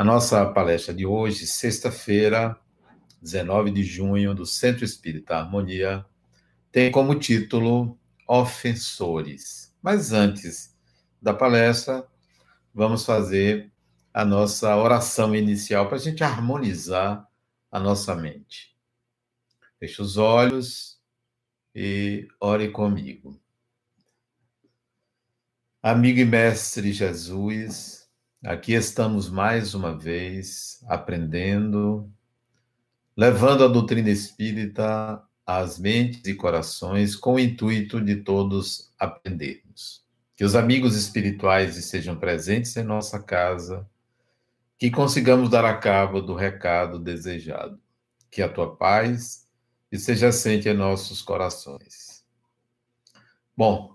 A nossa palestra de hoje, sexta-feira, 19 de junho, do Centro Espírita Harmonia, tem como título Ofensores. Mas antes da palestra, vamos fazer a nossa oração inicial para a gente harmonizar a nossa mente. Feche os olhos e ore comigo. Amigo e mestre Jesus, aqui estamos mais uma vez aprendendo, levando a doutrina espírita às mentes e corações com o intuito de todos aprendermos. Que os amigos espirituais estejam presentes em nossa casa, que consigamos dar a cabo do recado desejado. Que a tua paz esteja assente em nossos corações. Bom,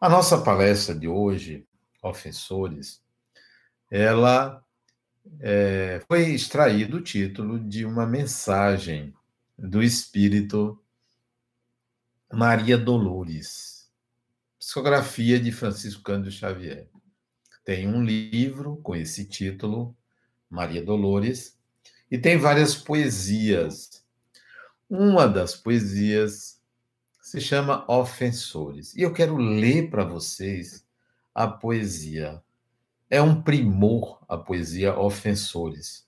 a nossa palestra de hoje, Ofensores, ela é, foi extraído o título de uma mensagem do Espírito Maria Dolores, psicografia de Francisco Cândido Xavier. Tem um livro com esse título, Maria Dolores, e tem várias poesias. Uma das poesias se chama Ofensores. E eu quero ler para vocês a poesia. É um primor a poesia Ofensores.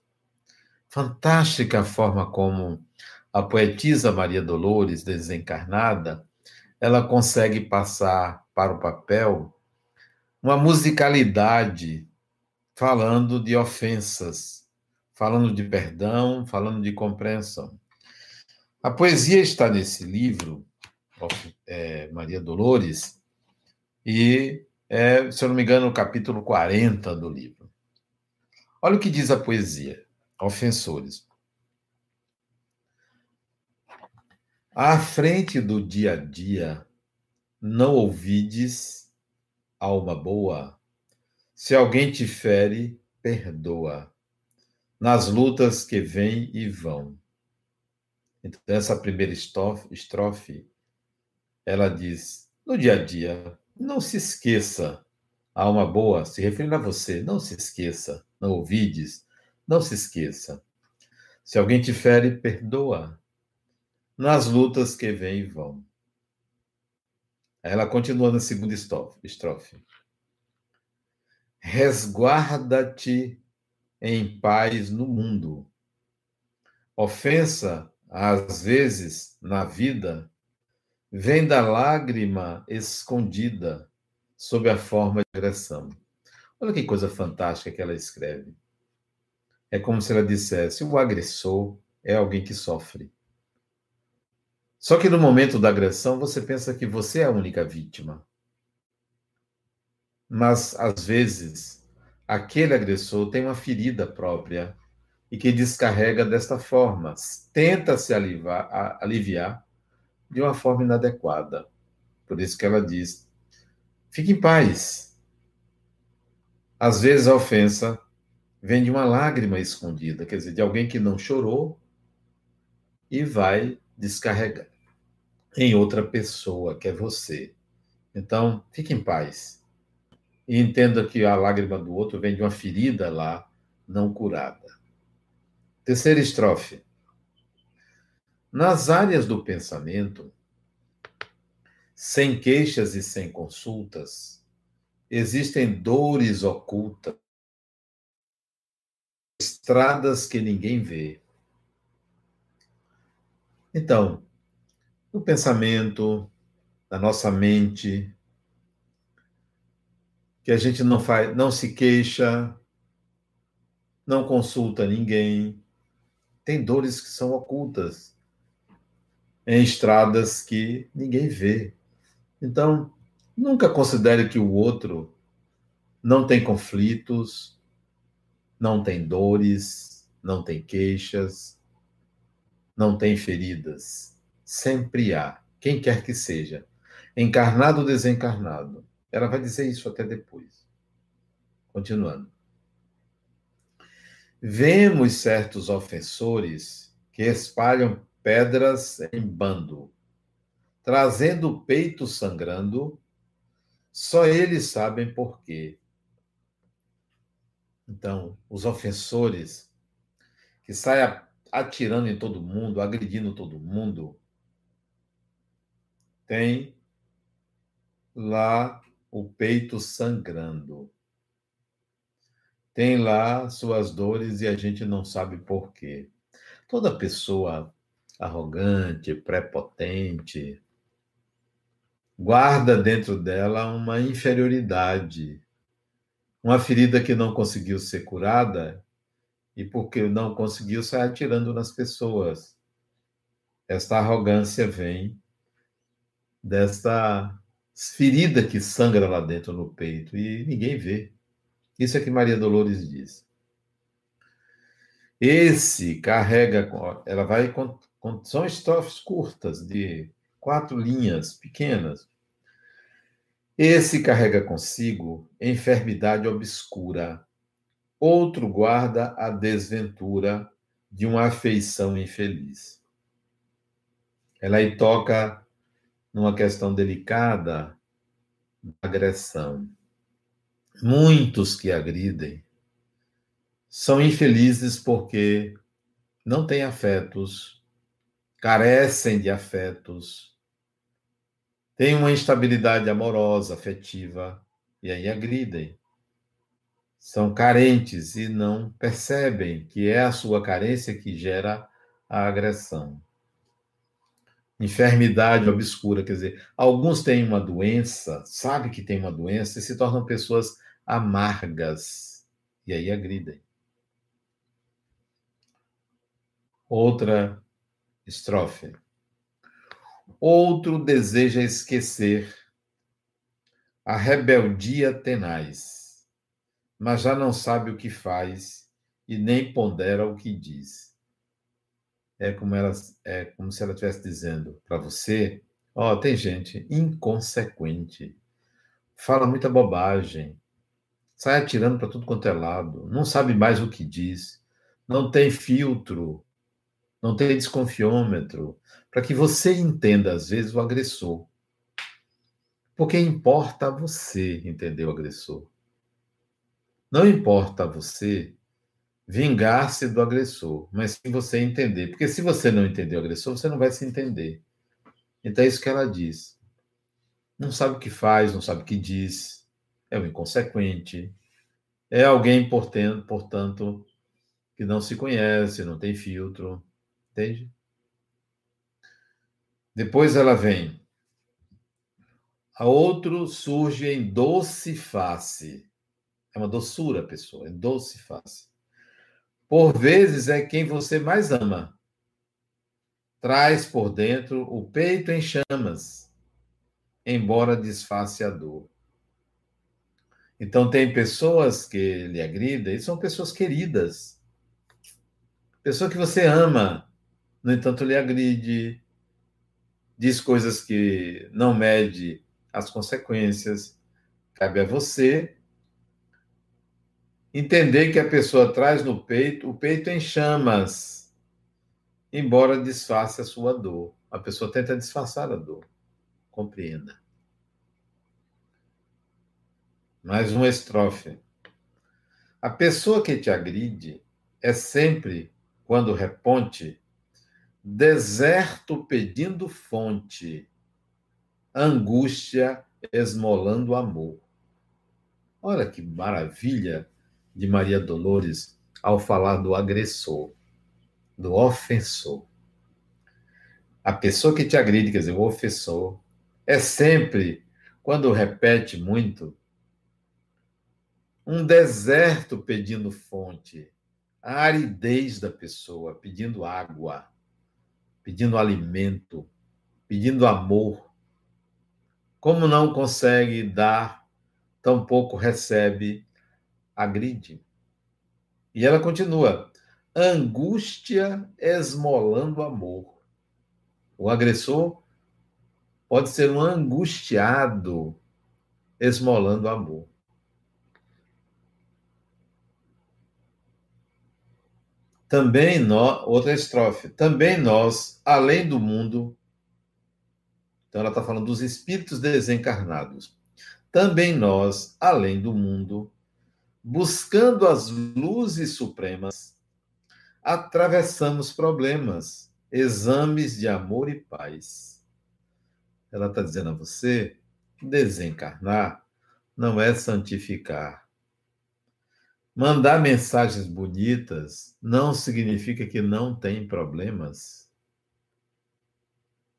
Fantástica a forma como a poetisa Maria Dolores, desencarnada, ela consegue passar para o papel uma musicalidade falando de ofensas, falando de perdão, falando de compreensão. A poesia está nesse livro é, Maria Dolores, e, é, se eu não me engano, no capítulo 40 do livro. Olha o que diz a poesia, Ofensores. À frente do dia a dia, não ouvides, alma boa, se alguém te fere, perdoa, nas lutas que vêm e vão. Então, essa primeira estrofe ela diz: no dia a dia, não se esqueça, alma boa, se referindo a você, não se esqueça, não ouvides, não se esqueça. Se alguém te fere, perdoa, nas lutas que vêm e vão. Ela continua na segunda estrofe. Resguarda-te em paz no mundo. Ofensa, às vezes, na vida, vem da lágrima escondida sob a forma de agressão. Olha que coisa fantástica que ela escreve. É como se ela dissesse: o agressor é alguém que sofre. Só que no momento da agressão você pensa que você é a única vítima. Mas, às vezes, aquele agressor tem uma ferida própria e que descarrega desta forma. Tenta se aliviar, de uma forma inadequada. Por isso que ela diz: fique em paz. Às vezes a ofensa vem de uma lágrima escondida, quer dizer, de alguém que não chorou e vai descarregar em outra pessoa, que é você. Então, fique em paz. E entenda que a lágrima do outro vem de uma ferida lá não curada. Terceira estrofe. Nas áreas do pensamento, sem queixas e sem consultas, existem dores ocultas, estradas que ninguém vê. Então, no pensamento, na nossa mente, que a gente não faz, não se queixa, não consulta ninguém, tem dores que são ocultas em estradas que ninguém vê. Então, nunca considere que o outro não tem conflitos, não tem dores, não tem queixas, não tem feridas. Sempre há, quem quer que seja, encarnado ou desencarnado. Ela vai dizer isso até depois. Continuando. Vemos certos ofensores que espalham pedras em bando, trazendo o peito sangrando, só eles sabem por quê. Então, os ofensores que saem atirando em todo mundo, agredindo todo mundo, têm lá o peito sangrando. Tem lá suas dores e a gente não sabe por quê. Toda pessoa arrogante, prepotente, guarda dentro dela uma inferioridade, uma ferida que não conseguiu ser curada e porque não conseguiu sai atirando nas pessoas. Esta arrogância vem desta ferida que sangra lá dentro no peito e ninguém vê. Isso é que Maria Dolores diz. Esse carrega, ela vai são estrofes curtas de quatro linhas pequenas. Esse carrega consigo enfermidade obscura. Outro guarda a desventura de uma afeição infeliz. Ela aí toca numa questão delicada da agressão. Muitos que agridem são infelizes porque não têm afetos, carecem de afetos, têm uma instabilidade amorosa, afetiva, e aí agridem. São carentes e não percebem que é a sua carência que gera a agressão enfermidade obscura, quer dizer, alguns têm uma doença, sabe que tem uma doença e se tornam pessoas amargas e aí agridem. Outra estrofe. Outro deseja esquecer a rebeldia tenaz, mas já não sabe o que faz e nem pondera o que diz é como, ela, é como se ela estivesse dizendo para você: ó, oh, tem gente inconsequente, fala muita bobagem, sai atirando para tudo quanto é lado, não sabe mais o que diz, não tem filtro, não tem desconfiômetro, para que você entenda, às vezes, o agressor. Porque importa a você entender o agressor. Não importa a você vingar-se do agressor, mas sim você entender. Porque se você não entender o agressor, você não vai se entender. Então é isso que ela diz. Não sabe o que faz, não sabe o que diz, é um inconsequente, é alguém, portanto que não se conhece, não tem filtro, entende? Depois ela vem. A outro surge em doce face. É uma doçura, pessoa, é doce face por vezes é quem você mais ama. Traz por dentro o peito em chamas, embora disfarce a dor. Então, tem pessoas que lhe agridem, e são pessoas queridas. Pessoa que você ama, no entanto, lhe agride, diz coisas que não mede as consequências. Cabe a você Entender que a pessoa traz no peito, o peito em chamas, embora disfarce a sua dor. A pessoa tenta disfarçar a dor. Compreenda. Mais uma estrofe. A pessoa que te agride é sempre, quando reponte, deserto pedindo fonte, angústia esmolando amor. Olha que maravilha de Maria Dolores ao falar do agressor, do ofensor. A pessoa que te agride, quer dizer, o ofensor, é sempre, quando repete muito, um deserto pedindo fonte, a aridez da pessoa pedindo água, pedindo alimento, pedindo amor. Como não consegue dar, tampouco recebe agride. E ela continua: angústia esmolando amor. O agressor pode ser um angustiado esmolando amor. Também nós, outra estrofe, também nós, além do mundo, então ela está falando dos espíritos desencarnados, também nós, além do mundo, buscando as luzes supremas, atravessamos problemas, exames de amor e paz. Ela está dizendo a você: desencarnar não é santificar. Mandar mensagens bonitas não significa que não tem problemas.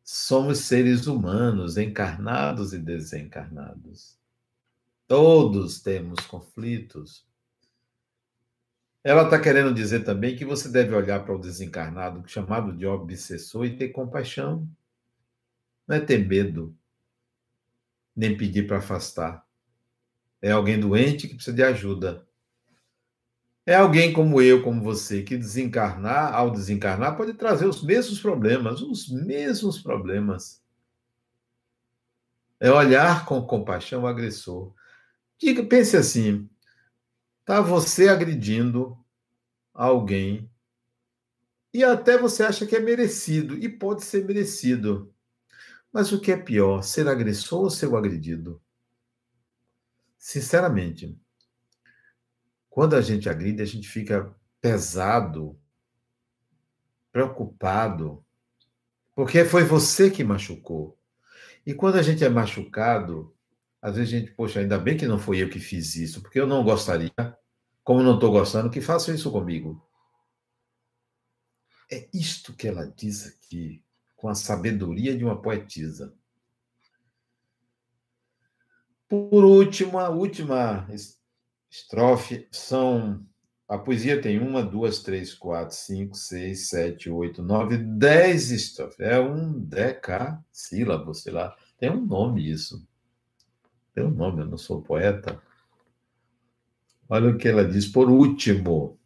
Somos seres humanos, encarnados e desencarnados. Todos temos conflitos. Ela está querendo dizer também que você deve olhar para o desencarnado, chamado de obsessor, e ter compaixão. Não é ter medo, nem pedir para afastar. É alguém doente que precisa de ajuda. É alguém como eu, como você, que desencarnar, ao desencarnar, pode trazer os mesmos problemas, os mesmos problemas. É olhar com compaixão o agressor. Diga, pense assim: tá você agredindo alguém e até você acha que é merecido, e pode ser merecido. Mas o que é pior, ser agressor ou ser o agredido? Sinceramente, quando a gente agride, a gente fica pesado, preocupado, porque foi você que machucou. E quando a gente é machucado, às vezes a gente, poxa, ainda bem que não foi eu que fiz isso, porque eu não gostaria, como não estou gostando, que façam isso comigo. É isto que ela diz aqui, com a sabedoria de uma poetisa. Por último, a última estrofe são. A poesia tem uma, duas, três, quatro, cinco, seis, sete, oito, nove, dez estrofes. É um decassílabo, sei lá. Tem um nome isso. Tem um nome, eu não sou poeta. Olha o que ela diz por último.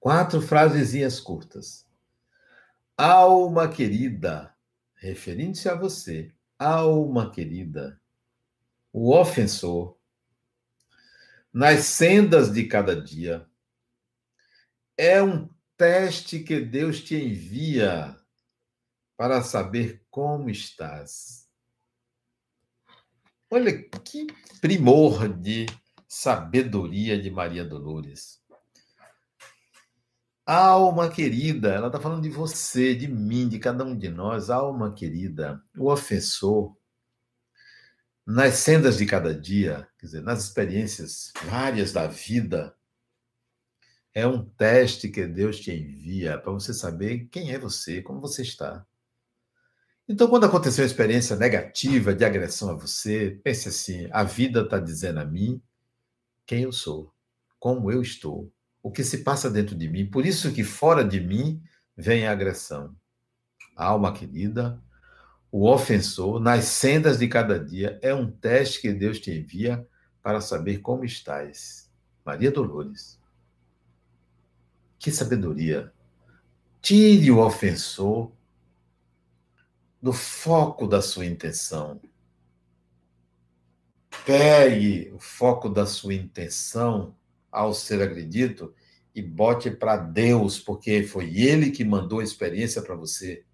Quatro frasezinhas curtas. Alma querida, referindo-se a você, alma querida, o ofensor nas sendas de cada dia. É um teste que Deus te envia para saber como estás. Olha que primor de sabedoria de Maria Dolores. Alma querida, ela está falando de você, de mim, de cada um de nós. Alma querida, o ofensor nas sendas de cada dia, quer dizer, nas experiências várias da vida, é um teste que Deus te envia para você saber quem é você, como você está. Então, quando acontecer uma experiência negativa de agressão a você, pense assim: a vida está dizendo a mim quem eu sou, como eu estou, o que se passa dentro de mim. Por isso que fora de mim vem a agressão. Alma querida, o ofensor nas sendas de cada dia é um teste que Deus te envia para saber como estás. Maria Dolores. Que sabedoria! Tire o ofensor do foco da sua intenção. Pegue o foco da sua intenção ao ser agredido e bote para Deus, porque foi Ele que mandou a experiência para você.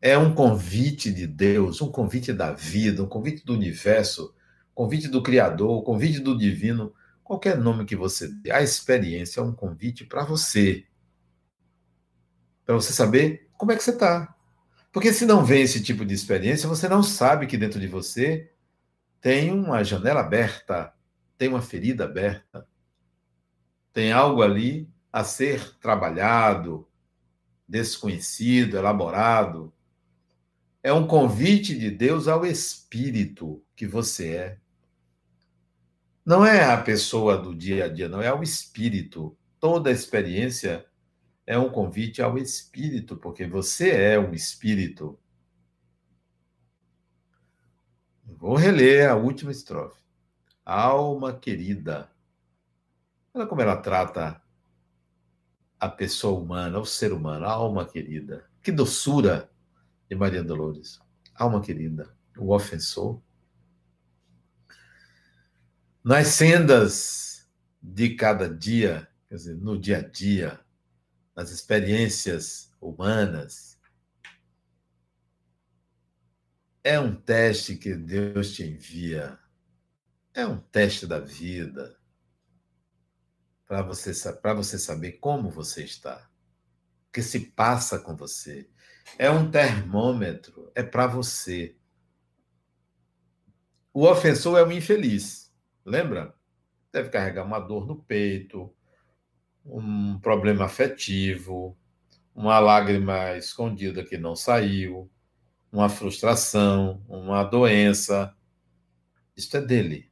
É um convite de Deus, um convite da vida, um convite do universo, convite do Criador, convite do Divino, qualquer nome que você dê. A experiência é um convite para você. Para você saber como é que você está. Porque se não vem esse tipo de experiência, você não sabe que dentro de você tem uma janela aberta, tem uma ferida aberta, tem algo ali a ser trabalhado, desconhecido, elaborado, é um convite de Deus ao espírito que você é. Não é a pessoa do dia a dia, não, é ao espírito. Toda experiência é um convite ao espírito, porque você é um espírito. Vou reler a última estrofe. Alma querida. Olha como ela trata a pessoa humana, o ser humano, a alma querida. Que doçura de Maria Dolores. Alma querida, o ofensor. Nas sendas de cada dia, quer dizer, no dia a dia, nas experiências humanas, é um teste que Deus te envia É um teste da vida para você, você saber como você está, o que se passa com você. É um termômetro, é para você. O ofensor é um infeliz, lembra? Deve carregar uma dor no peito, um problema afetivo, uma lágrima escondida que não saiu, uma frustração, uma doença. Isto é dele.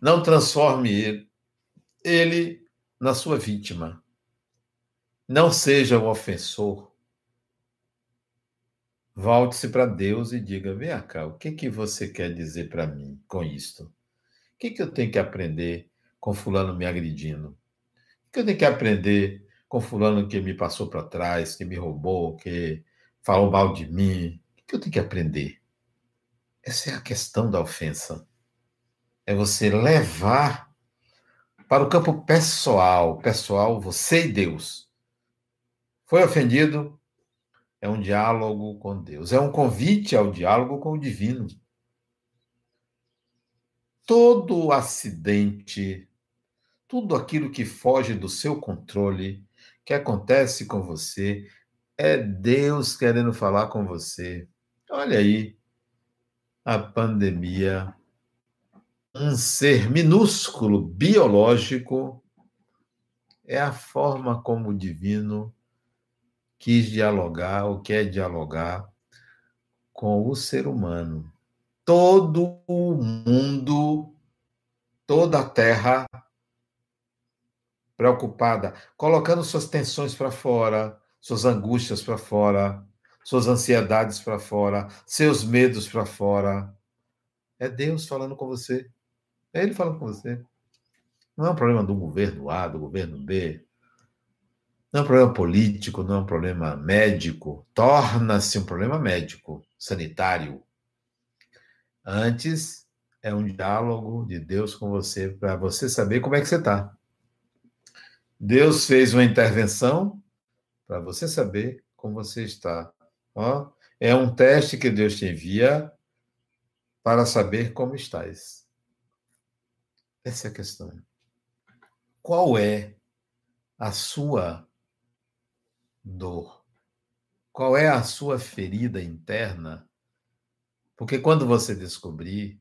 Não transforme ele, ele na sua vítima. Não seja o ofensor. Volte-se para Deus e diga: vem cá, o que, que você quer dizer para mim com isto? O que, que eu tenho que aprender com Fulano me agredindo? O que eu tenho que aprender com Fulano que me passou para trás, que me roubou, que falou mal de mim? O que eu tenho que aprender? Essa é a questão da ofensa. É você levar para o campo pessoal, pessoal, você e Deus. Foi ofendido? É um diálogo com Deus, é um convite ao diálogo com o divino. Todo acidente, tudo aquilo que foge do seu controle, que acontece com você, é Deus querendo falar com você. Olha aí, a pandemia, um ser minúsculo, biológico, é a forma como o divino quis dialogar ou quer dialogar com o ser humano. Todo o mundo, toda a terra preocupada, colocando suas tensões para fora, suas angústias para fora, suas ansiedades para fora, seus medos para fora. É Deus falando com você. É Ele falando com você. Não é um problema do governo A, do governo B. Não é um problema político, não é um problema médico. Torna-se um problema médico, sanitário. Antes, é um diálogo de Deus com você, para você saber como é que você está. Deus fez uma intervenção para você saber como você está. Ó, é um teste que Deus te envia para saber como estás. Essa é a questão. Qual é a sua dor? Qual é a sua ferida interna? Porque quando você descobrir,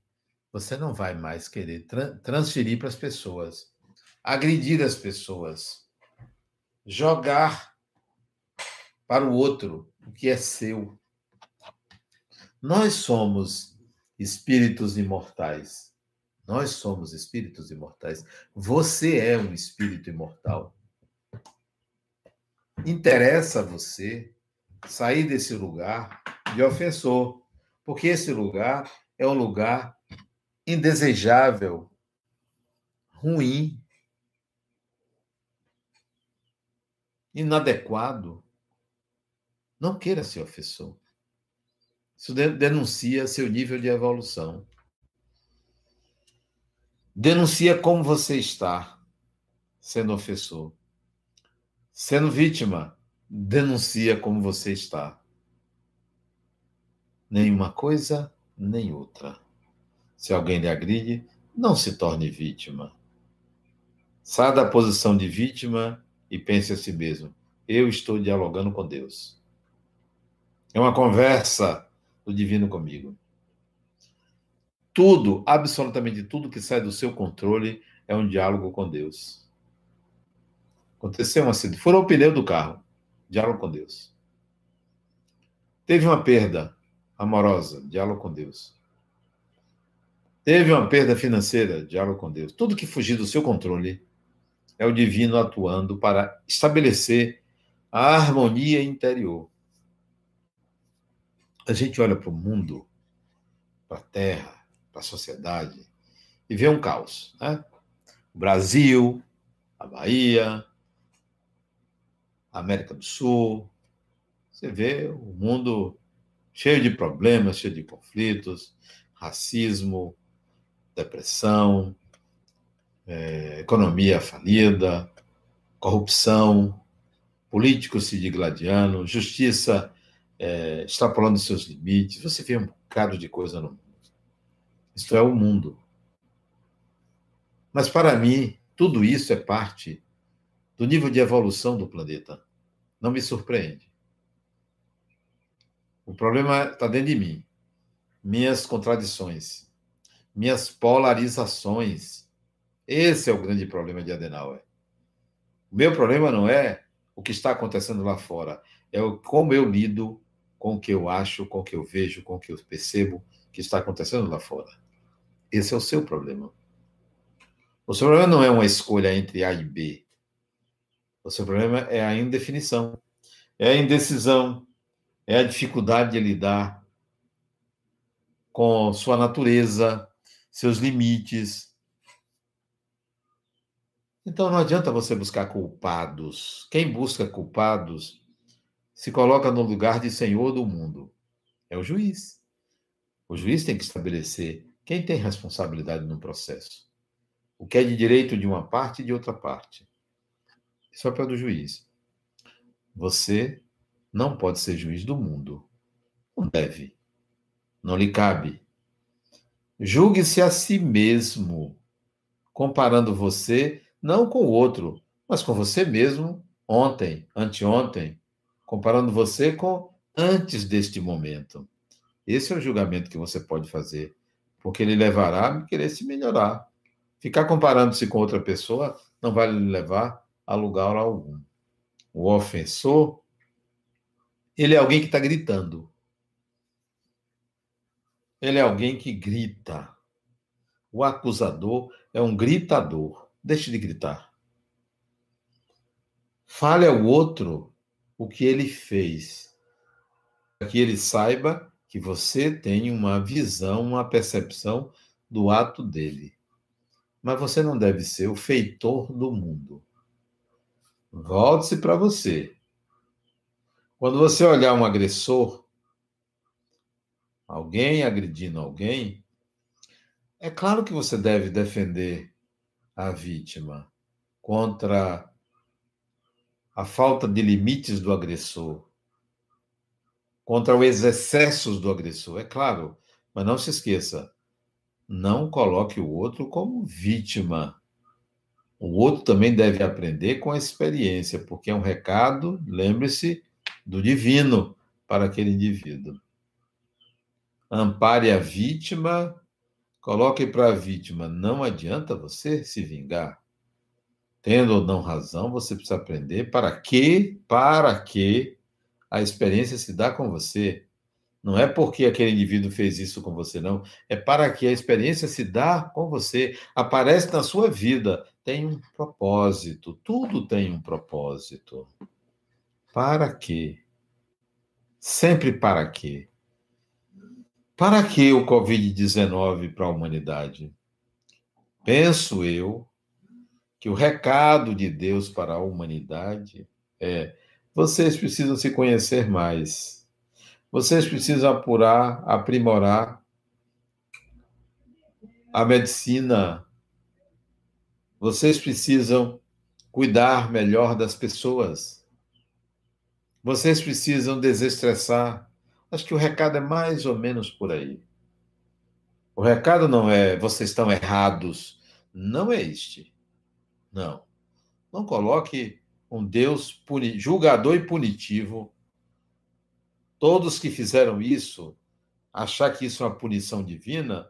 você não vai mais querer tra transferir para as pessoas, agredir as pessoas, jogar para o outro o que é seu. Nós somos espíritos imortais. Nós somos espíritos imortais. Você é um espírito imortal. Interessa a você sair desse lugar de ofensor, porque esse lugar é um lugar indesejável, ruim, inadequado. Não queira ser ofensor. Isso denuncia seu nível de evolução. Denuncia como você está sendo ofensor. Sendo vítima, denuncia como você está. Nenhuma coisa, nem outra. Se alguém lhe agride, não se torne vítima. Saia da posição de vítima e pense a si mesmo: eu estou dialogando com Deus. É uma conversa do divino comigo. Tudo, absolutamente tudo que sai do seu controle é um diálogo com Deus. Aconteceu um acidente, furou o pneu do carro, diálogo com Deus. Teve uma perda amorosa, diálogo com Deus. Teve uma perda financeira, diálogo com Deus. Tudo que fugir do seu controle é o divino atuando para estabelecer a harmonia interior a gente olha para o mundo, para a terra, para a sociedade, e vê um caos. Né? O Brasil, a Bahia, América do Sul. Você vê o mundo cheio de problemas, cheio de conflitos, racismo, depressão, é, economia falida, corrupção, políticos se digladiando, justiça é, extrapolando seus limites. Você vê um bocado de coisa no mundo. Isto é o mundo. Mas para mim, tudo isso é parte do nível de evolução do planeta. Não me surpreende. O problema está dentro de mim. Minhas contradições, minhas polarizações. Esse é o grande problema de Adenauer. O meu problema não é o que está acontecendo lá fora, é como eu lido com o que eu acho, com o que eu vejo, com o que eu percebo que está acontecendo lá fora. Esse é o seu problema. O seu problema não é uma escolha entre A e B. O seu problema é a indefinição, é a indecisão, é a dificuldade de lidar com sua natureza, seus limites. Então não adianta você buscar culpados. Quem busca culpados se coloca no lugar de senhor do mundo. É o juiz. O juiz tem que estabelecer quem tem responsabilidade no processo. O que é de direito de uma parte e de outra parte. Esse é o papel do juiz. Você não pode ser juiz do mundo. Não deve. Não lhe cabe. Julgue-se a si mesmo, comparando você não com o outro, mas com você mesmo ontem, anteontem, comparando você com antes deste momento. Esse é o julgamento que você pode fazer, porque ele levará a querer se melhorar. Ficar comparando-se com outra pessoa não vai lhe levar a lugar algum. O ofensor, ele é alguém que está gritando. Ele é alguém que grita. O acusador é um gritador. Deixe de gritar. Fale ao outro o que ele fez, para que ele saiba que você tem uma visão, uma percepção do ato dele. Mas você não deve ser o feitor do mundo. Volte-se para você. Quando você olhar um agressor, alguém agredindo alguém, é claro que você deve defender a vítima contra a falta de limites do agressor, contra os excessos do agressor, é claro, mas não se esqueça, não coloque o outro como vítima. O outro também deve aprender com a experiência, porque é um recado, lembre-se, do divino para aquele indivíduo. Ampare a vítima, coloque para a vítima, não adianta você se vingar. Tendo ou não razão, você precisa aprender para que, para que a experiência se dá com você. Não é porque aquele indivíduo fez isso com você, não. É para que a experiência se dá com você, aparece na sua vida, tem um propósito, tudo tem um propósito. Para quê? Sempre para quê? Para que o Covid-19 para a humanidade? Penso eu que o recado de Deus para a humanidade é: vocês precisam se conhecer mais. Vocês precisam apurar, aprimorar a medicina vocês precisam cuidar melhor das pessoas. Vocês precisam desestressar. Acho que o recado é mais ou menos por aí. O recado não é vocês estão errados. Não é este. Não. Não coloque um Deus julgador e punitivo. Todos que fizeram isso, achar que isso é uma punição divina,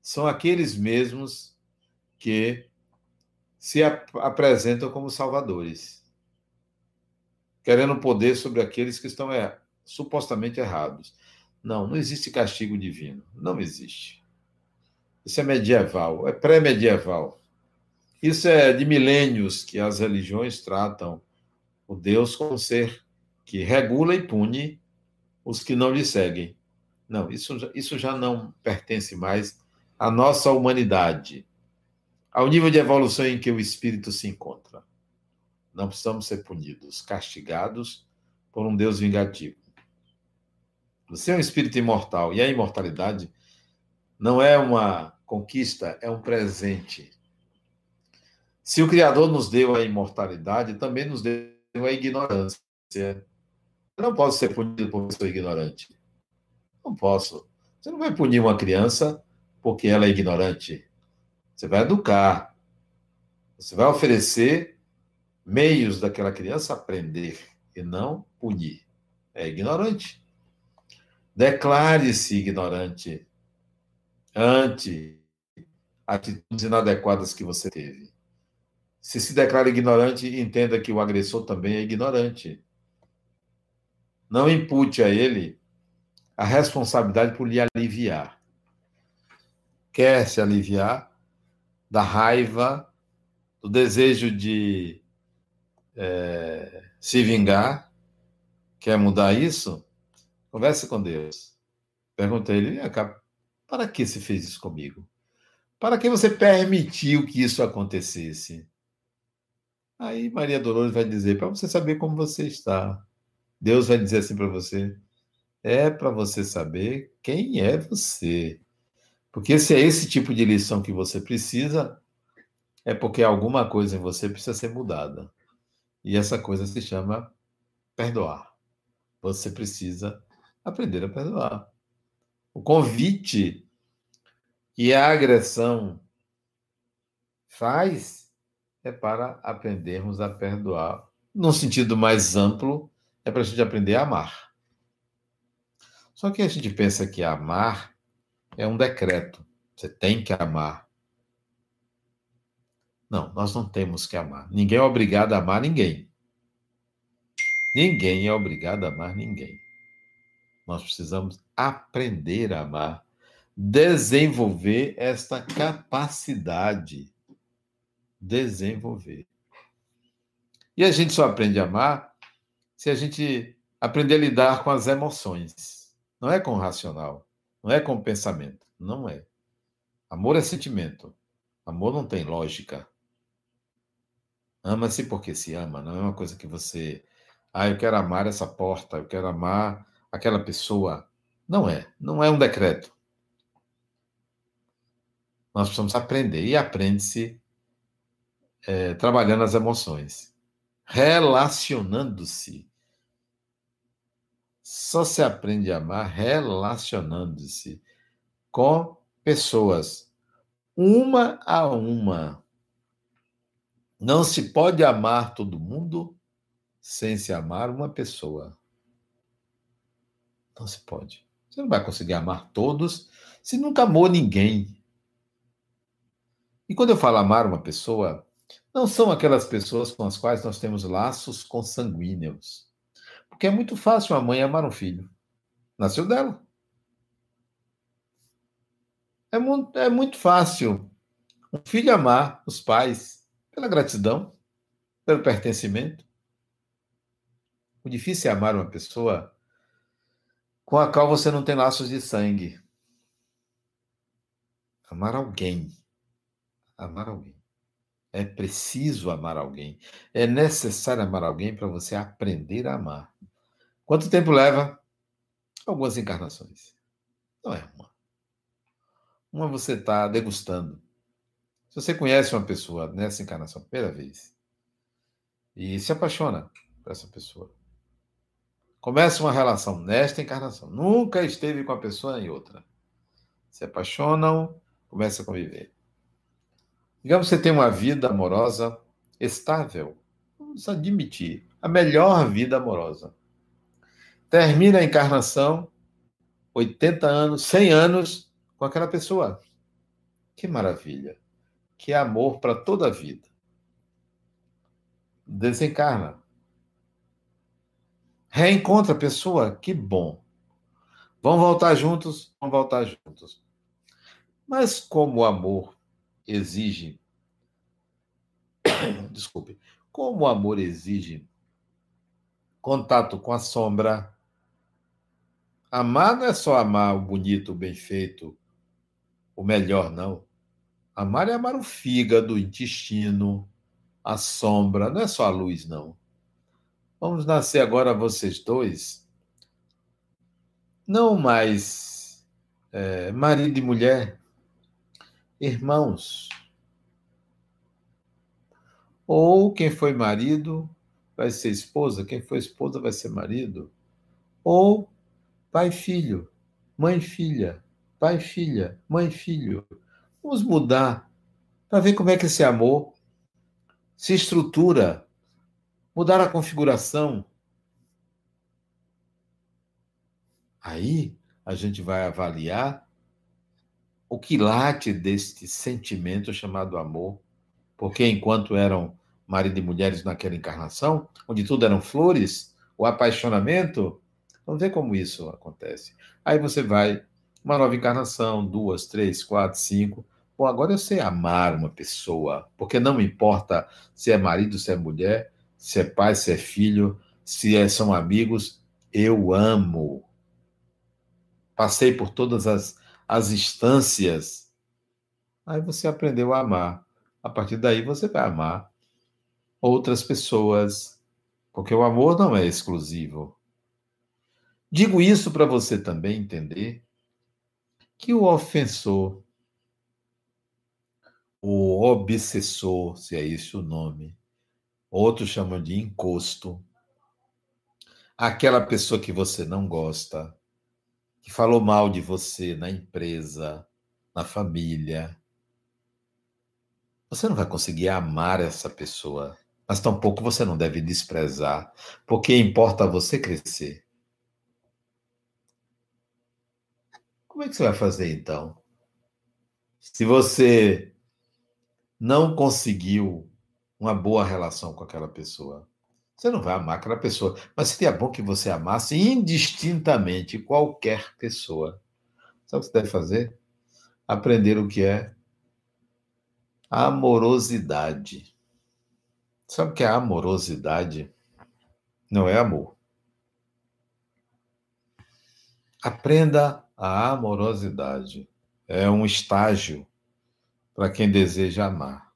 são aqueles mesmos que se ap apresentam como salvadores, querendo poder sobre aqueles que estão er supostamente errados. Não, não existe castigo divino. Não existe. Isso é medieval, é pré-medieval. Isso é de milênios que as religiões tratam o Deus como ser que regula e pune os que não lhe seguem. Não, isso, isso já não pertence mais à nossa humanidade ao nível de evolução em que o espírito se encontra. Não precisamos ser punidos, castigados por um Deus vingativo. Você é um espírito imortal e a imortalidade não é uma conquista, é um presente. Se o Criador nos deu a imortalidade, também nos deu a ignorância. Eu não posso ser punido por sou ignorante. Não posso. Você não vai punir uma criança porque ela é ignorante. Você vai educar. Você vai oferecer meios daquela criança aprender e não punir. É ignorante. Declare-se ignorante ante atitudes inadequadas que você teve. Se se declara ignorante, entenda que o agressor também é ignorante. Não impute a ele a responsabilidade por lhe aliviar. Quer se aliviar da raiva, do desejo de é, se vingar? Quer mudar isso? Converse com Deus. Pergunta a ele, para que se fez isso comigo? Para que você permitiu que isso acontecesse? Aí Maria Dolores vai dizer, para você saber como você está. Deus vai dizer assim para você, é para você saber quem é você. Porque se é esse tipo de lição que você precisa, é porque alguma coisa em você precisa ser mudada. E essa coisa se chama perdoar. Você precisa aprender a perdoar. O convite que a agressão faz é para aprendermos a perdoar. Num sentido mais amplo, é para a gente aprender a amar. Só que a gente pensa que amar é um decreto. Você tem que amar. Não, nós não temos que amar. Ninguém é obrigado a amar ninguém. Ninguém é obrigado a amar ninguém. Nós precisamos aprender a amar, desenvolver esta capacidade. Desenvolver. E a gente só aprende a amar se a gente aprender a lidar com as emoções. Não é com o racional, não é com o pensamento, não é. Amor é sentimento. Amor não tem lógica. Ama-se porque se ama, não é uma coisa que você. Ah, eu quero amar essa porta, eu quero amar aquela pessoa. Não é. Não é um decreto. Nós precisamos aprender. E aprende-se é, trabalhando as emoções, relacionando-se. Só se aprende a amar relacionando-se com pessoas, uma a uma. Não se pode amar todo mundo sem se amar uma pessoa. Não se pode. Você não vai conseguir amar todos se nunca amou ninguém. E quando eu falo amar uma pessoa, não são aquelas pessoas com as quais nós temos laços consanguíneos. Porque é muito fácil uma mãe amar um filho. Nasceu dela. É muito, é muito fácil um filho amar os pais pela gratidão, pelo pertencimento. O difícil é amar uma pessoa com a qual você não tem laços de sangue. Amar alguém. Amar alguém. É preciso amar alguém. É necessário amar alguém para você aprender a amar. Quanto tempo leva? Algumas encarnações. Não é uma. Uma você está degustando. Se você conhece uma pessoa nessa encarnação, primeira vez, e se apaixona por essa pessoa, Começa uma relação nesta encarnação. Nunca esteve com a pessoa em outra. Se apaixonam, começa a conviver. Digamos que você tem uma vida amorosa estável. Vamos admitir. A melhor vida amorosa. Termina a encarnação, 80 anos, 100 anos com aquela pessoa. Que maravilha. Que amor para toda a vida. Desencarna Reencontra a pessoa, que bom. Vão voltar juntos, vão voltar juntos. Mas como o amor exige. Desculpe. Como o amor exige contato com a sombra. Amar não é só amar o bonito, o bem feito, o melhor, não. Amar é amar o fígado, o intestino, a sombra, não é só a luz, não. Vamos nascer agora vocês dois, não mais é, marido e mulher, irmãos. Ou quem foi marido vai ser esposa, quem foi esposa vai ser marido. Ou pai filho, mãe filha. pai filha, mãe filho. Vamos mudar para ver como é que esse amor se estrutura, mudar a configuração. Aí a gente vai avaliar o que late deste sentimento chamado amor, porque enquanto eram marido e mulheres naquela encarnação, onde tudo eram flores, o apaixonamento, vamos ver como isso acontece. Aí você vai, uma nova encarnação, duas, três, quatro, cinco. Bom, agora eu sei amar uma pessoa, porque não importa se é marido, se é mulher, se é pai, se é filho, se é, são amigos, eu amo. Passei por todas as, as instâncias. Aí você aprendeu a amar. A partir daí você vai amar outras pessoas, porque o amor não é exclusivo. Digo isso para você também entender que o ofensor, o obsessor, se é esse o nome, outros chamam de encosto, aquela pessoa que você não gosta, que falou mal de você na empresa, na família, você não vai conseguir amar essa pessoa mas tampouco você não deve desprezar, porque importa você crescer. Como é que você vai fazer então? Se você não conseguiu uma boa relação com aquela pessoa, você não vai amar aquela pessoa, mas seria bom que você amasse indistintamente qualquer pessoa. Sabe o que você deve fazer? Aprender o que é amorosidade. Sabe o que é amorosidade? Não é amor. Aprenda a amorosidade. É um estágio para quem deseja amar.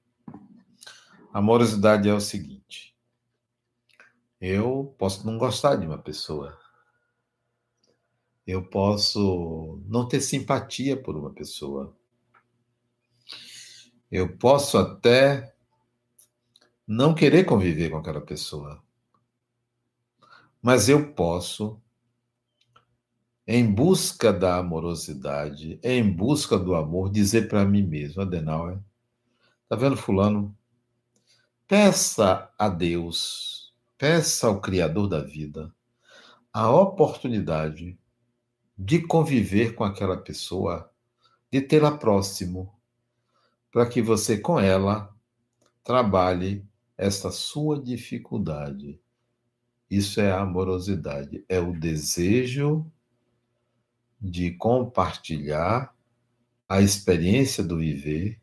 Amorosidade é o seguinte: eu posso não gostar de uma pessoa. Eu posso não ter simpatia por uma pessoa. Eu posso até não querer conviver com aquela pessoa. Mas eu posso, em busca da amorosidade, em busca do amor, dizer para mim mesmo, Adenauer, tá vendo fulano? Peça a Deus, peça ao Criador da vida a oportunidade de conviver com aquela pessoa, de tê-la próximo, para que você com ela trabalhe esta sua dificuldade. Isso é amorosidade, é o desejo de compartilhar a experiência do viver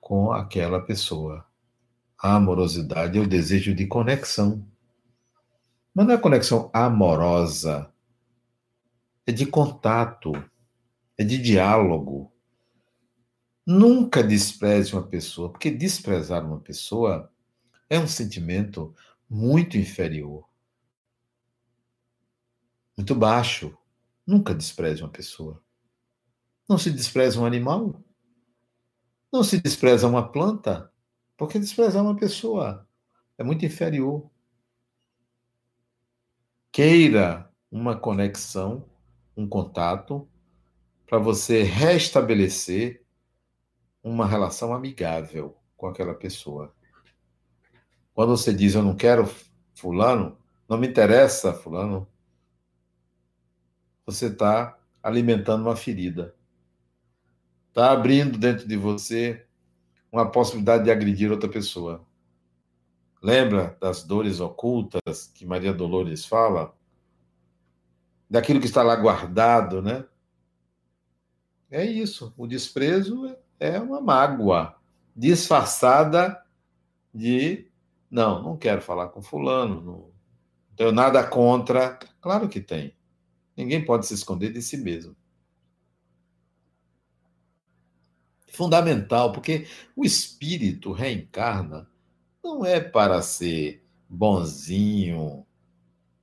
com aquela pessoa. A amorosidade é o desejo de conexão. Mas não é conexão amorosa, é de contato, é de diálogo, Nunca despreze uma pessoa, porque desprezar uma pessoa é um sentimento muito inferior, muito baixo. Nunca despreze uma pessoa. Não se despreza um animal. Não se despreza uma planta, porque desprezar uma pessoa é muito inferior. Queira uma conexão, um contato, para você restabelecer uma relação amigável com aquela pessoa. Quando você diz eu não quero fulano, não me interessa fulano, você está alimentando uma ferida. Está abrindo dentro de você uma possibilidade de agredir outra pessoa. Lembra das dores ocultas que Maria Dolores fala? Daquilo que está lá guardado, né? É isso. O desprezo é uma mágoa disfarçada de não, não quero falar com fulano, não tenho nada contra. Claro que tem. Ninguém pode se esconder de si mesmo. Fundamental, porque o espírito reencarna não é para ser bonzinho,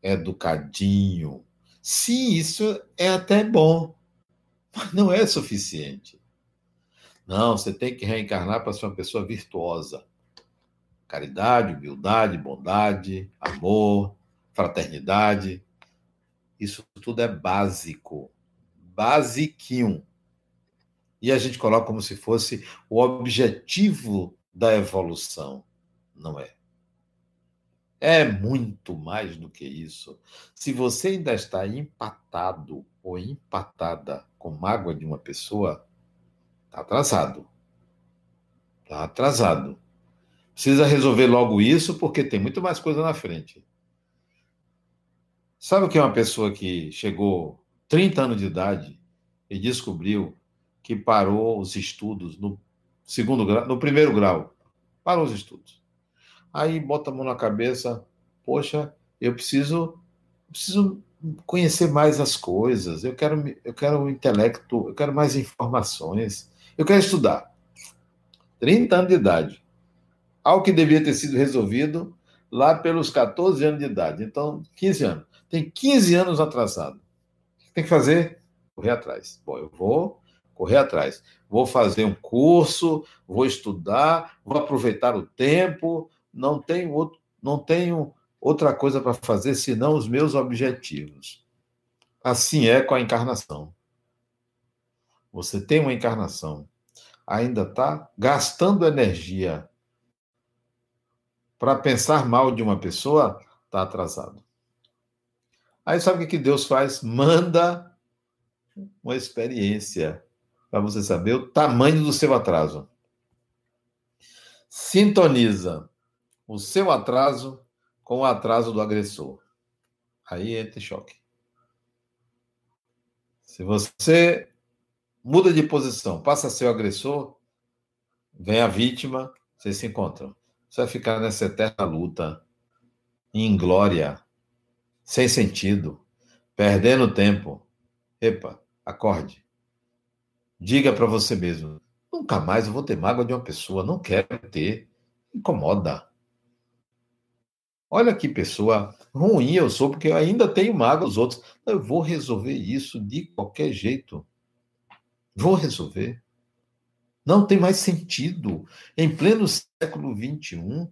educadinho. Sim, isso é até bom, mas não é suficiente. Não, você tem que reencarnar para ser uma pessoa virtuosa. Caridade, humildade, bondade, amor, fraternidade. Isso tudo é básico. basiquinho. E a gente coloca como se fosse o objetivo da evolução. Não é. É muito mais do que isso. Se você ainda está empatado ou empatada com mágoa de uma pessoa, está atrasado. Está atrasado. Precisa resolver logo isso, porque tem muito mais coisa na frente. Sabe o que é uma pessoa que chegou 30 anos de idade e descobriu que parou os estudos no segundo grau, no primeiro grau? Parou os estudos. Aí bota a mão na cabeça, poxa, eu preciso, preciso conhecer mais as coisas, eu quero, eu quero o intelecto, eu quero mais informações, eu quero estudar. 30 anos de idade. Algo que devia ter sido resolvido lá pelos 14 anos de idade. Então, 15 anos. Tem 15 anos atrasado. O que tem que fazer? Correr atrás. Bom, eu vou correr atrás. Vou fazer um curso, vou estudar, vou aproveitar o tempo, não tenho, outro, não tenho outra coisa para fazer senão os meus objetivos. Assim é com a encarnação. Você tem uma encarnação, ainda está gastando energia para pensar mal de uma pessoa, está atrasado. Aí sabe o que Deus faz? Manda uma experiência para você saber o tamanho do seu atraso. Sintoniza o seu atraso com o atraso do agressor. Aí entra choque. Se você muda de posição, passa a ser o agressor, vem a vítima, vocês se encontram. Você vai ficar nessa eterna luta, em glória, sem sentido, perdendo tempo. Epa, acorde. Diga para você mesmo: nunca mais eu vou ter mágoa de uma pessoa, não quero ter. Incomoda. Olha que pessoa ruim eu sou, porque eu ainda tenho mágoa dos outros. Eu vou resolver isso de qualquer jeito. Vou resolver. Não tem mais sentido. Em pleno século XXI,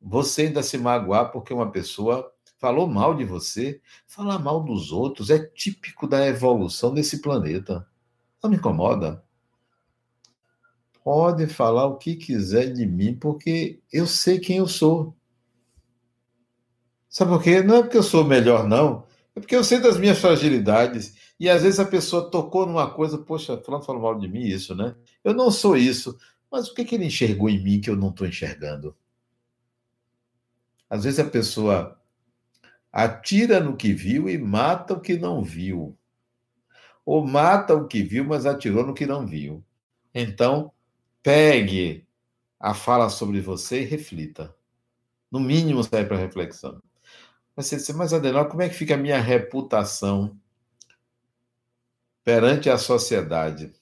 você ainda se magoar porque uma pessoa falou mal de você. Falar mal dos outros é típico da evolução desse planeta. Não me incomoda. Pode falar o que quiser de mim, porque eu sei quem eu sou. Sabe por quê? Não é porque eu sou melhor, não. É porque eu sei das minhas fragilidades. E às vezes a pessoa tocou numa coisa, poxa, falando falou mal de mim, isso, né? Eu não sou isso. Mas o que, que ele enxergou em mim que eu não estou enxergando? Às vezes a pessoa atira no que viu e mata o que não viu. Ou mata o que viu, mas atirou no que não viu. Então, pegue a fala sobre você e reflita. No mínimo, sai para reflexão. Mas você disse, mas Adenal, como é que fica a minha reputação perante a sociedade?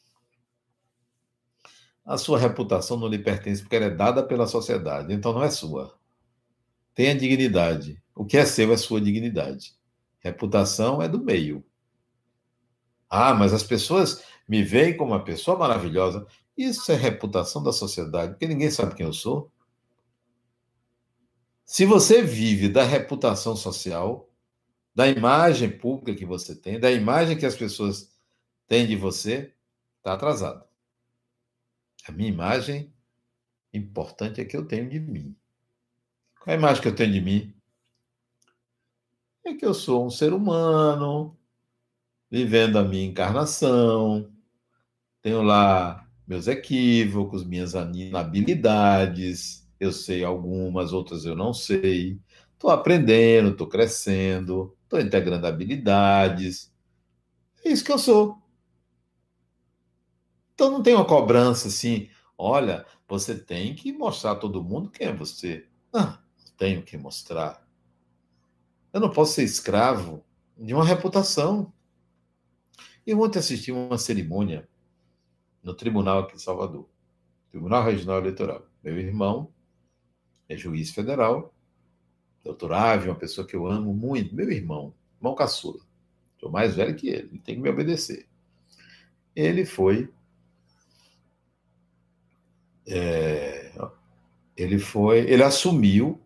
A sua reputação não lhe pertence porque ela é dada pela sociedade, então não é sua. Tenha dignidade. O que é seu é sua dignidade. Reputação é do meio. Ah, mas as pessoas me veem como uma pessoa maravilhosa. Isso é reputação da sociedade, porque ninguém sabe quem eu sou. Se você vive da reputação social, da imagem pública que você tem, da imagem que as pessoas têm de você, está atrasado. A minha imagem importante é que eu tenho de mim. Qual é a imagem que eu tenho de mim? É que eu sou um ser humano, vivendo a minha encarnação, tenho lá meus equívocos, minhas inabilidades, eu sei algumas, outras eu não sei. Estou aprendendo, estou crescendo, estou integrando habilidades. É isso que eu sou. Então não tem uma cobrança assim, olha, você tem que mostrar a todo mundo quem é você. Ah, tenho que mostrar. Eu não posso ser escravo de uma reputação. Eu ontem assisti uma cerimônia no tribunal aqui de Salvador, Tribunal Regional Eleitoral. Meu irmão é juiz federal, doutor Ave, uma pessoa que eu amo muito, meu irmão, irmão caçula. Sou mais velho que ele, ele tem que me obedecer. Ele foi. É, ele foi. Ele assumiu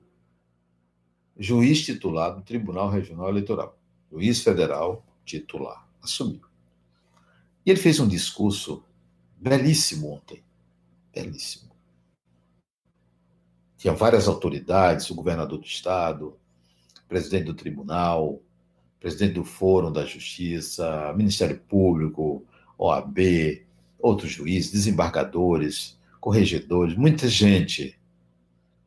juiz titular do Tribunal Regional Eleitoral. Juiz federal titular. Assumiu. E ele fez um discurso belíssimo ontem. Belíssimo. Tinha várias autoridades, o governador do estado, presidente do tribunal, presidente do Fórum da Justiça, Ministério Público, OAB, outros juízes, desembargadores, corregedores, muita gente.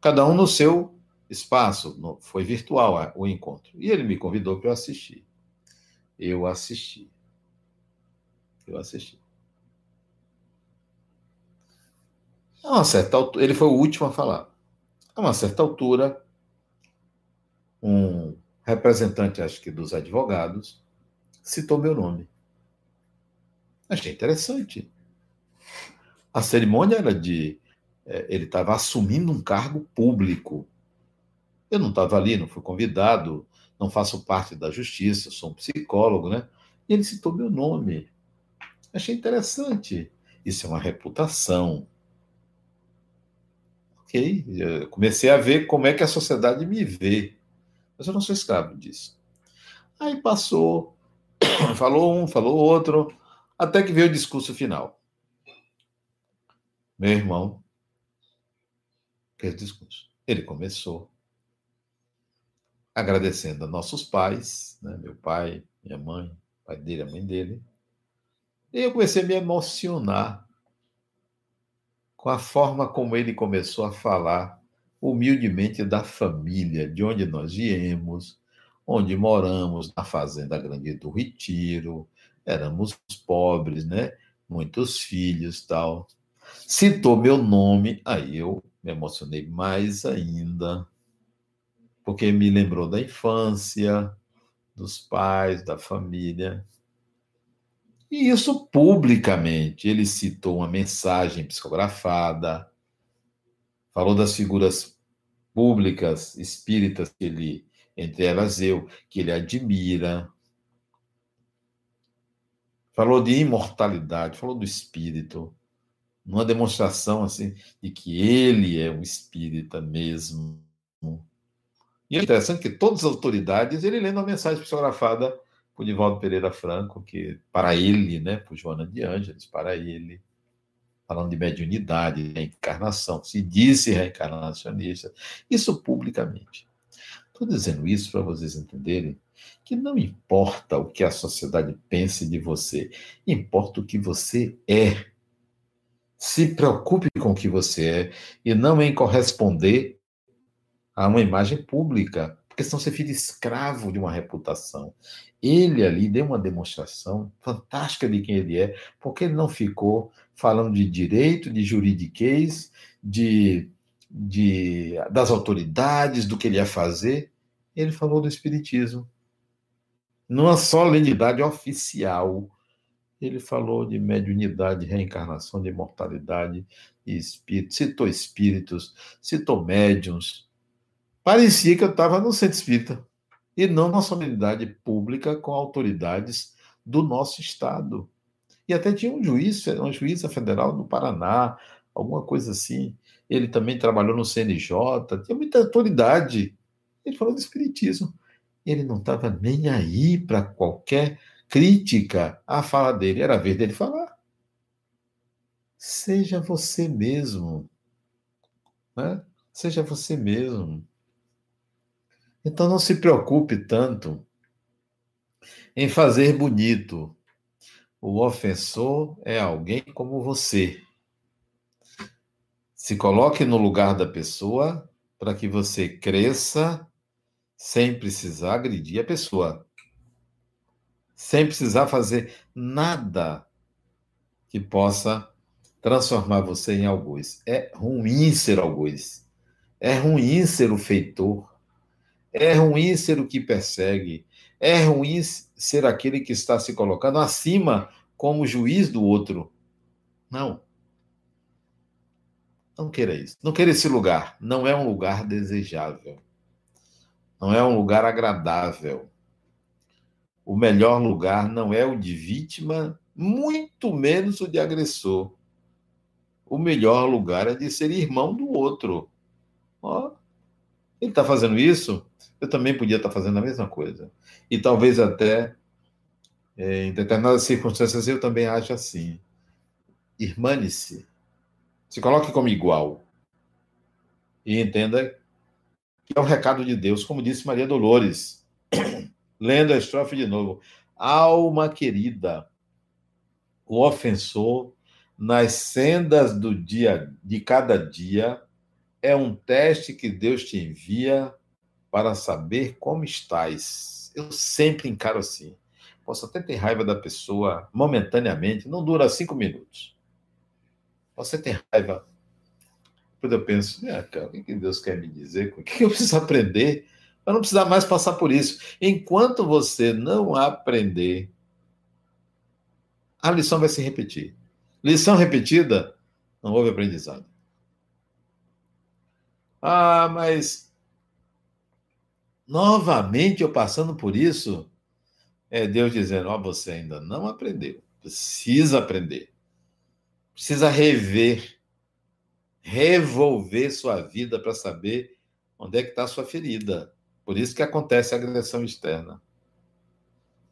Cada um no seu espaço. Foi virtual o encontro. E ele me convidou para eu assistir. Eu assisti. Eu assisti. A uma certa altura, ele foi o último a falar. A uma certa altura, um representante, acho que dos advogados, citou meu nome. Achei interessante. A cerimônia era de. É, ele estava assumindo um cargo público. Eu não estava ali, não fui convidado, não faço parte da justiça, sou um psicólogo, né? E ele citou meu nome. Achei interessante. Isso é uma reputação. Ok? Eu comecei a ver como é que a sociedade me vê. Mas eu não sou escravo disso. Aí passou, falou um, falou outro, até que veio o discurso final. Meu irmão fez o discurso. Ele começou agradecendo a nossos pais, né? meu pai, minha mãe, pai dele, a mãe dele. E eu comecei a me emocionar com a forma como ele começou a falar humildemente da família, de onde nós viemos, onde moramos, na Fazenda Grande do Retiro, éramos pobres, né? Muitos filhos tal. Citou meu nome, aí eu me emocionei mais ainda, porque me lembrou da infância, dos pais, da família. E isso publicamente. Ele citou uma mensagem psicografada, falou das figuras públicas espíritas que ele, entre elas eu, que ele admira. Falou de imortalidade, falou do espírito, numa demonstração assim de que ele é um espírita mesmo. E é interessante que todas as autoridades, ele lendo a mensagem psicografada por Divaldo Pereira Franco, que para ele, né, por Joana de Ângeles, para ele, falando de mediunidade, reencarnação, se disse reencarnacionista, isso publicamente. Estou dizendo isso para vocês entenderem que não importa o que a sociedade pense de você, importa o que você é. Se preocupe com o que você é e não em corresponder a uma imagem pública, porque senão você fica escravo de uma reputação. Ele ali deu uma demonstração fantástica de quem ele é, porque ele não ficou falando de direito, de juridiquês, de, de, das autoridades, do que ele ia fazer. Ele falou do Espiritismo. Numa solenidade oficial, ele falou de mediunidade, reencarnação, de imortalidade espírito, citou espíritos, citou médiums. Parecia que eu estava no centro espírita e não na solenidade pública com autoridades do nosso Estado. E até tinha um juiz, uma juíza federal do Paraná, alguma coisa assim. Ele também trabalhou no CNJ, tinha muita autoridade. Ele falou do Espiritismo. Ele não estava nem aí para qualquer crítica à fala dele. Era a vez dele falar. Seja você mesmo. Né? Seja você mesmo. Então não se preocupe tanto em fazer bonito. O ofensor é alguém como você. Se coloque no lugar da pessoa para que você cresça sem precisar agredir a pessoa. Sem precisar fazer nada que possa transformar você em algoz. É ruim ser algoz. É ruim ser o feitor. É ruim ser o que persegue. É ruim ser aquele que está se colocando acima como juiz do outro. Não. Não queira isso. Não queira esse lugar. Não é um lugar desejável. Não é um lugar agradável. O melhor lugar não é o de vítima, muito menos o de agressor. O melhor lugar é de ser irmão do outro. Ó, ele está fazendo isso, eu também podia estar tá fazendo a mesma coisa. E talvez até É, em determinadas circunstâncias eu também acho assim. Irmane-se. Se coloque como igual. E entenda que é um recado de Deus, como disse Maria Dolores, lendo a estrofe de novo. Alma querida, o ofensor nas sendas do dia de cada dia é um teste que Deus te envia para saber como estás. Eu sempre encaro assim. Posso até ter raiva da pessoa momentaneamente, não dura cinco minutos. Você tem raiva. Depois eu penso, ah, cara, o que Deus quer me dizer? O que eu preciso aprender? para não precisar mais passar por isso. Enquanto você não aprender, a lição vai se repetir. Lição repetida, não houve aprendizado. Ah, mas novamente eu passando por isso, é Deus dizendo: Ó, oh, você ainda não aprendeu, precisa aprender, precisa rever, revolver sua vida para saber onde é que está sua ferida. Por isso que acontece a agressão externa.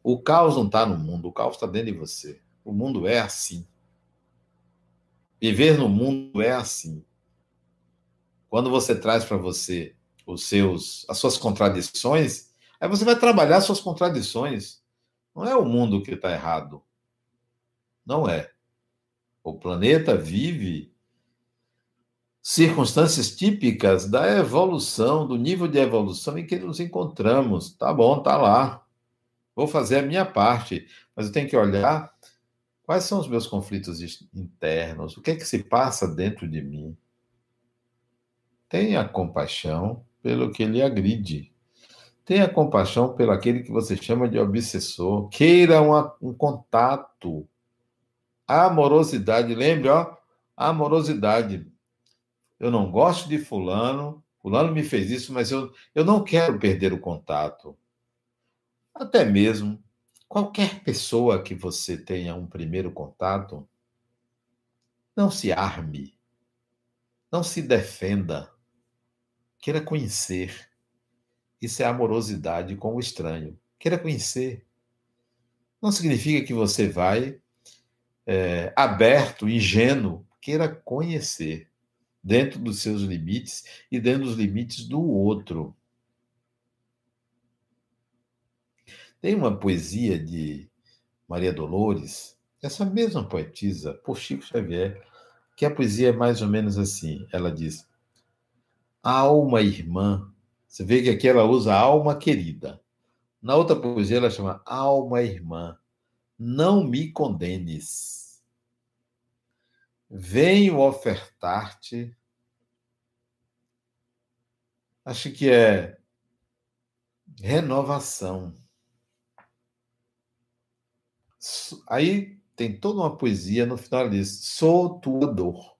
O caos não está no mundo, o caos está dentro de você. O mundo é assim. Viver no mundo é assim. Quando você traz para você os seus, as suas contradições, aí você vai trabalhar suas contradições. Não é o mundo que está errado. Não é. O planeta vive circunstâncias típicas da evolução, do nível de evolução em que nos encontramos. Tá bom, tá lá. Vou fazer a minha parte, mas eu tenho que olhar Quais são os meus conflitos internos? O que é que se passa dentro de mim? Tenha compaixão pelo que lhe agride. Tenha compaixão pelo aquele que você chama de obsessor. Queira uma, um contato. Amorosidade. Lembre, ó, amorosidade. Eu não gosto de fulano, fulano me fez isso, mas eu, eu não quero perder o contato. Até mesmo Qualquer pessoa que você tenha um primeiro contato, não se arme, não se defenda, queira conhecer. Isso é amorosidade com o estranho. Queira conhecer. Não significa que você vai é, aberto, ingênuo, queira conhecer dentro dos seus limites e dentro dos limites do outro. Tem uma poesia de Maria Dolores, essa mesma poetisa, por Chico Xavier, que a poesia é mais ou menos assim. Ela diz: Alma irmã. Você vê que aqui ela usa alma querida. Na outra poesia ela chama Alma irmã. Não me condenes. Venho ofertar-te. Acho que é renovação. Aí tem toda uma poesia, no final diz: Sou tua dor.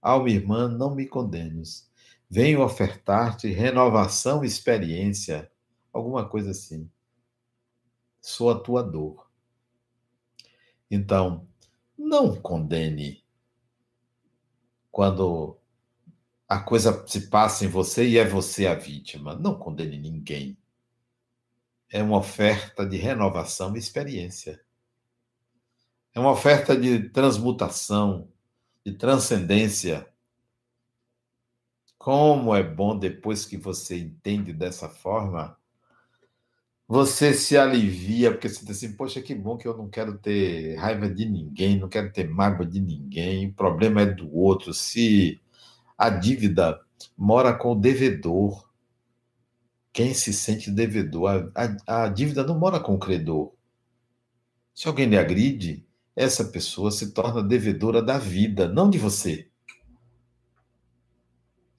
Alma irmã, não me condenes. Venho ofertar-te renovação e experiência, alguma coisa assim. Sou a tua dor. Então, não condene quando a coisa se passa em você e é você a vítima. Não condene ninguém é uma oferta de renovação e experiência. É uma oferta de transmutação, de transcendência. Como é bom depois que você entende dessa forma, você se alivia, porque você diz assim, poxa, que bom que eu não quero ter raiva de ninguém, não quero ter mágoa de ninguém, o problema é do outro. Se a dívida mora com o devedor, quem se sente devedor. A, a, a dívida não mora com o credor. Se alguém lhe agride, essa pessoa se torna devedora da vida, não de você.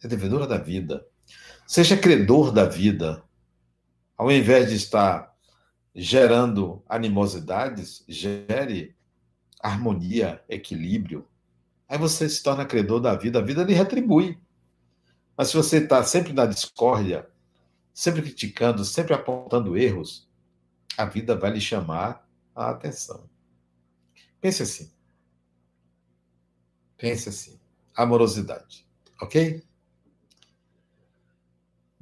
É devedora da vida. Seja credor da vida. Ao invés de estar gerando animosidades, gere harmonia, equilíbrio. Aí você se torna credor da vida, a vida lhe retribui. Mas se você está sempre na discórdia, sempre criticando, sempre apontando erros, a vida vai lhe chamar a atenção. Pense assim. Pense assim. Amorosidade. Ok?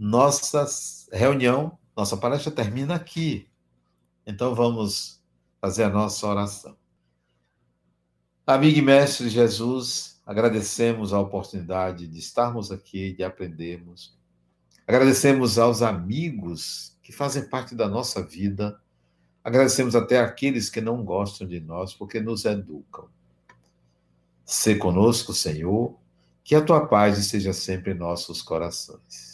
Nossa reunião, nossa palestra termina aqui. Então vamos fazer a nossa oração. Amigo e mestre Jesus, agradecemos a oportunidade de estarmos aqui, de aprendermos. Agradecemos aos amigos que fazem parte da nossa vida. Agradecemos até aqueles que não gostam de nós, porque nos educam. Se conosco, Senhor, que a tua paz esteja sempre em nossos corações.